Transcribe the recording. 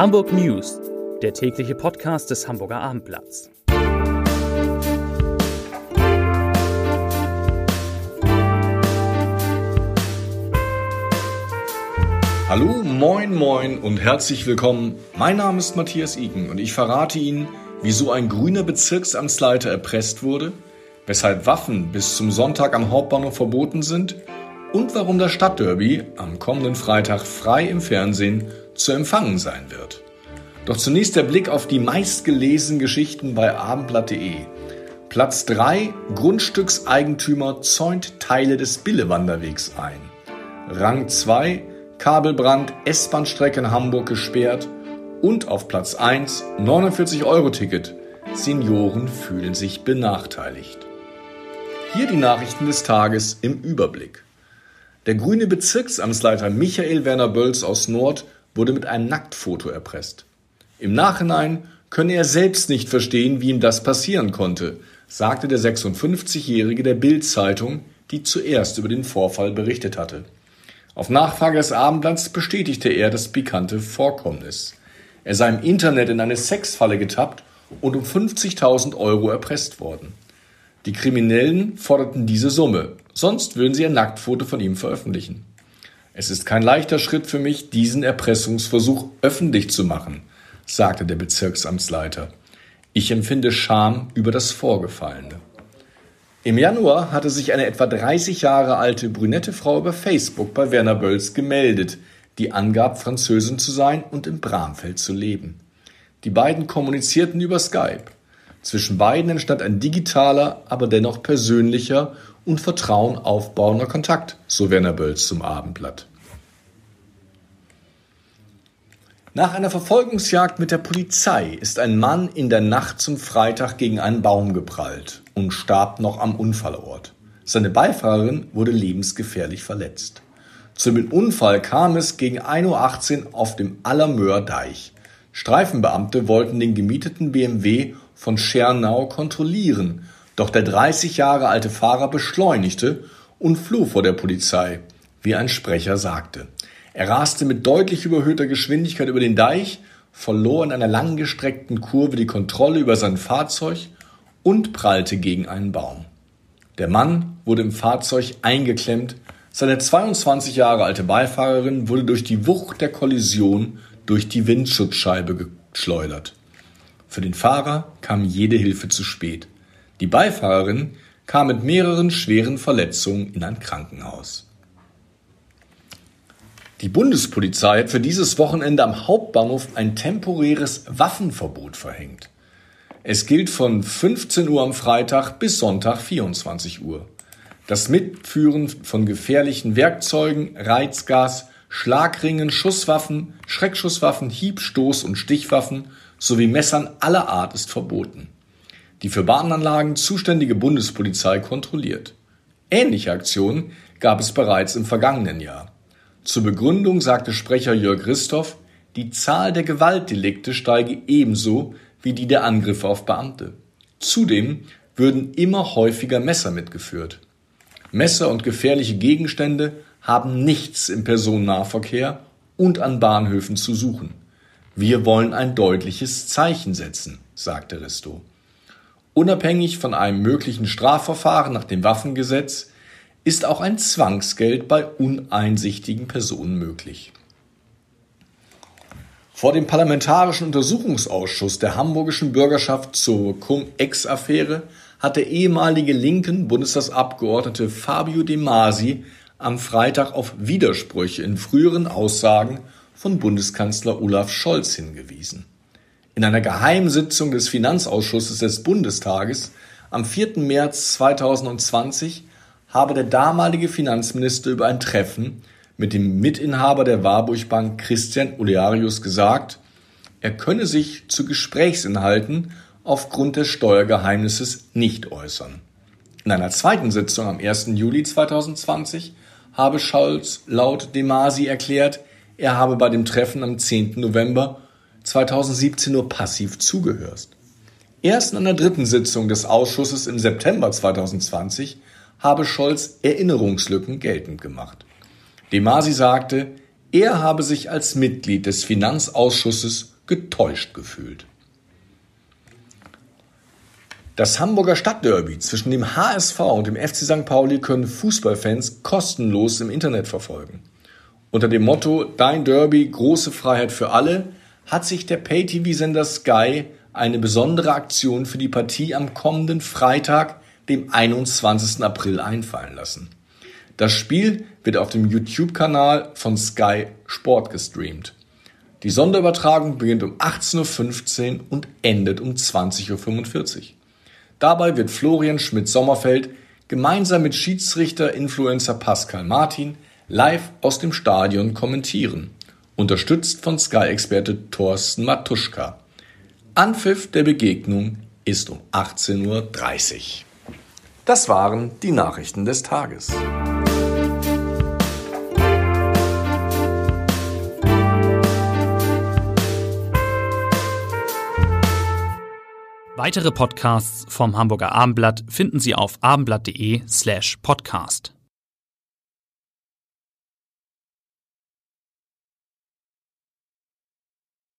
Hamburg News, der tägliche Podcast des Hamburger Abendblatts. Hallo, moin, moin und herzlich willkommen. Mein Name ist Matthias Iken und ich verrate Ihnen, wieso ein grüner Bezirksamtsleiter erpresst wurde, weshalb Waffen bis zum Sonntag am Hauptbahnhof verboten sind und warum das Stadtderby am kommenden Freitag frei im Fernsehen zu empfangen sein wird. Doch zunächst der Blick auf die meistgelesenen Geschichten bei abendblatt.de. Platz 3 Grundstückseigentümer zäunt Teile des Billewanderwegs ein. Rang 2 Kabelbrand, S-Bahn-Strecke in Hamburg gesperrt. Und auf Platz 1 49 Euro Ticket. Senioren fühlen sich benachteiligt. Hier die Nachrichten des Tages im Überblick. Der grüne Bezirksamtsleiter Michael Werner Bölz aus Nord wurde mit einem Nacktfoto erpresst. Im Nachhinein könne er selbst nicht verstehen, wie ihm das passieren konnte, sagte der 56-Jährige der Bild-Zeitung, die zuerst über den Vorfall berichtet hatte. Auf Nachfrage des Abendblatts bestätigte er das pikante Vorkommnis. Er sei im Internet in eine Sexfalle getappt und um 50.000 Euro erpresst worden. Die Kriminellen forderten diese Summe, sonst würden sie ein Nacktfoto von ihm veröffentlichen. Es ist kein leichter Schritt für mich, diesen Erpressungsversuch öffentlich zu machen, sagte der Bezirksamtsleiter. Ich empfinde Scham über das Vorgefallene. Im Januar hatte sich eine etwa 30 Jahre alte brünette Frau über Facebook bei Werner Bölz gemeldet, die angab, Französin zu sein und im Bramfeld zu leben. Die beiden kommunizierten über Skype. Zwischen beiden entstand ein digitaler, aber dennoch persönlicher und Vertrauen aufbauender Kontakt, so Werner Bölz zum Abendblatt. Nach einer Verfolgungsjagd mit der Polizei ist ein Mann in der Nacht zum Freitag gegen einen Baum geprallt und starb noch am Unfallort. Seine Beifahrerin wurde lebensgefährlich verletzt. Zum Unfall kam es gegen 1.18 Uhr auf dem Allermöer Deich. Streifenbeamte wollten den gemieteten BMW von Schernau kontrollieren, doch der 30 Jahre alte Fahrer beschleunigte und floh vor der Polizei, wie ein Sprecher sagte. Er raste mit deutlich überhöhter Geschwindigkeit über den Deich, verlor in einer langgestreckten Kurve die Kontrolle über sein Fahrzeug und prallte gegen einen Baum. Der Mann wurde im Fahrzeug eingeklemmt, seine 22 Jahre alte Beifahrerin wurde durch die Wucht der Kollision durch die Windschutzscheibe geschleudert. Für den Fahrer kam jede Hilfe zu spät. Die Beifahrerin kam mit mehreren schweren Verletzungen in ein Krankenhaus. Die Bundespolizei hat für dieses Wochenende am Hauptbahnhof ein temporäres Waffenverbot verhängt. Es gilt von 15 Uhr am Freitag bis Sonntag 24 Uhr. Das Mitführen von gefährlichen Werkzeugen, Reizgas, Schlagringen, Schusswaffen, Schreckschusswaffen, Hieb-, Stoß- und Stichwaffen sowie Messern aller Art ist verboten. Die für Bahnanlagen zuständige Bundespolizei kontrolliert. Ähnliche Aktionen gab es bereits im vergangenen Jahr. Zur Begründung sagte Sprecher Jörg Christoph, die Zahl der Gewaltdelikte steige ebenso wie die der Angriffe auf Beamte. Zudem würden immer häufiger Messer mitgeführt. Messer und gefährliche Gegenstände haben nichts im Personennahverkehr und an Bahnhöfen zu suchen. Wir wollen ein deutliches Zeichen setzen, sagte Risto. Unabhängig von einem möglichen Strafverfahren nach dem Waffengesetz ist auch ein Zwangsgeld bei uneinsichtigen Personen möglich. Vor dem Parlamentarischen Untersuchungsausschuss der hamburgischen Bürgerschaft zur Cum-Ex-Affäre hat der ehemalige linken Bundestagsabgeordnete Fabio De Masi am Freitag auf Widersprüche in früheren Aussagen von Bundeskanzler Olaf Scholz hingewiesen. In einer Geheimsitzung des Finanzausschusses des Bundestages am 4. März 2020 habe der damalige Finanzminister über ein Treffen mit dem Mitinhaber der Warburg Bank Christian Olearius gesagt, er könne sich zu Gesprächsinhalten aufgrund des Steuergeheimnisses nicht äußern. In einer zweiten Sitzung am 1. Juli 2020 habe Scholz laut Demasi erklärt, er habe bei dem Treffen am 10. November 2017 nur passiv zugehört. Erst in einer dritten Sitzung des Ausschusses im September 2020 habe Scholz Erinnerungslücken geltend gemacht. De Masi sagte, er habe sich als Mitglied des Finanzausschusses getäuscht gefühlt. Das Hamburger Stadtderby zwischen dem HSV und dem FC St. Pauli können Fußballfans kostenlos im Internet verfolgen. Unter dem Motto Dein Derby, große Freiheit für alle hat sich der Pay-TV-Sender Sky eine besondere Aktion für die Partie am kommenden Freitag, dem 21. April einfallen lassen. Das Spiel wird auf dem YouTube-Kanal von Sky Sport gestreamt. Die Sonderübertragung beginnt um 18.15 Uhr und endet um 20.45 Uhr. Dabei wird Florian Schmidt-Sommerfeld gemeinsam mit Schiedsrichter-Influencer Pascal Martin live aus dem Stadion kommentieren, unterstützt von Sky-Experte Thorsten Matuschka. Anpfiff der Begegnung ist um 18.30 Uhr. Das waren die Nachrichten des Tages. Weitere Podcasts vom Hamburger Abendblatt finden Sie auf abendblatt.de slash podcast.